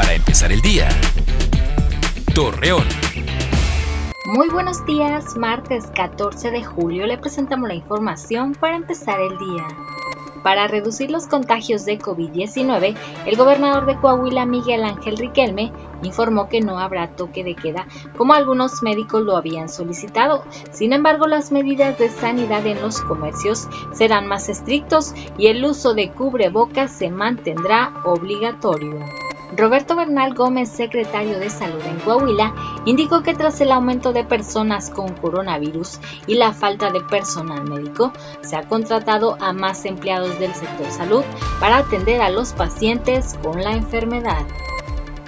para empezar el día. Torreón. Muy buenos días, martes 14 de julio le presentamos la información para empezar el día. Para reducir los contagios de COVID-19, el gobernador de Coahuila, Miguel Ángel Riquelme, informó que no habrá toque de queda, como algunos médicos lo habían solicitado. Sin embargo, las medidas de sanidad en los comercios serán más estrictos y el uso de cubrebocas se mantendrá obligatorio. Roberto Bernal Gómez, secretario de Salud en Coahuila, indicó que tras el aumento de personas con coronavirus y la falta de personal médico, se ha contratado a más empleados del sector salud para atender a los pacientes con la enfermedad.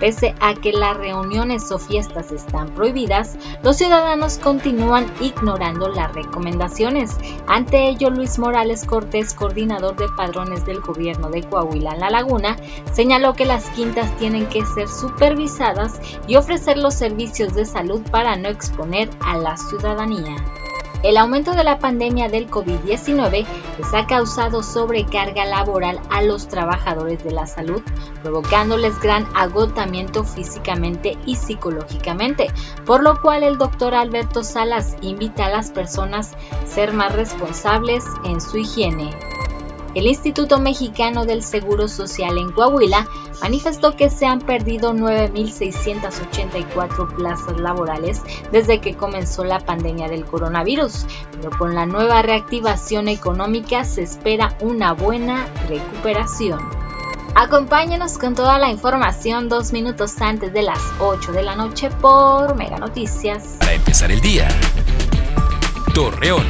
Pese a que las reuniones o fiestas están prohibidas, los ciudadanos continúan ignorando las recomendaciones. Ante ello, Luis Morales Cortés, coordinador de padrones del gobierno de Coahuila en La Laguna, señaló que las quintas tienen que ser supervisadas y ofrecer los servicios de salud para no exponer a la ciudadanía. El aumento de la pandemia del COVID-19 les ha causado sobrecarga laboral a los trabajadores de la salud, provocándoles gran agotamiento físicamente y psicológicamente, por lo cual el doctor Alberto Salas invita a las personas a ser más responsables en su higiene. El Instituto Mexicano del Seguro Social en Coahuila manifestó que se han perdido 9.684 plazas laborales desde que comenzó la pandemia del coronavirus, pero con la nueva reactivación económica se espera una buena recuperación. Acompáñenos con toda la información dos minutos antes de las 8 de la noche por Mega Noticias. Para empezar el día, Torreón.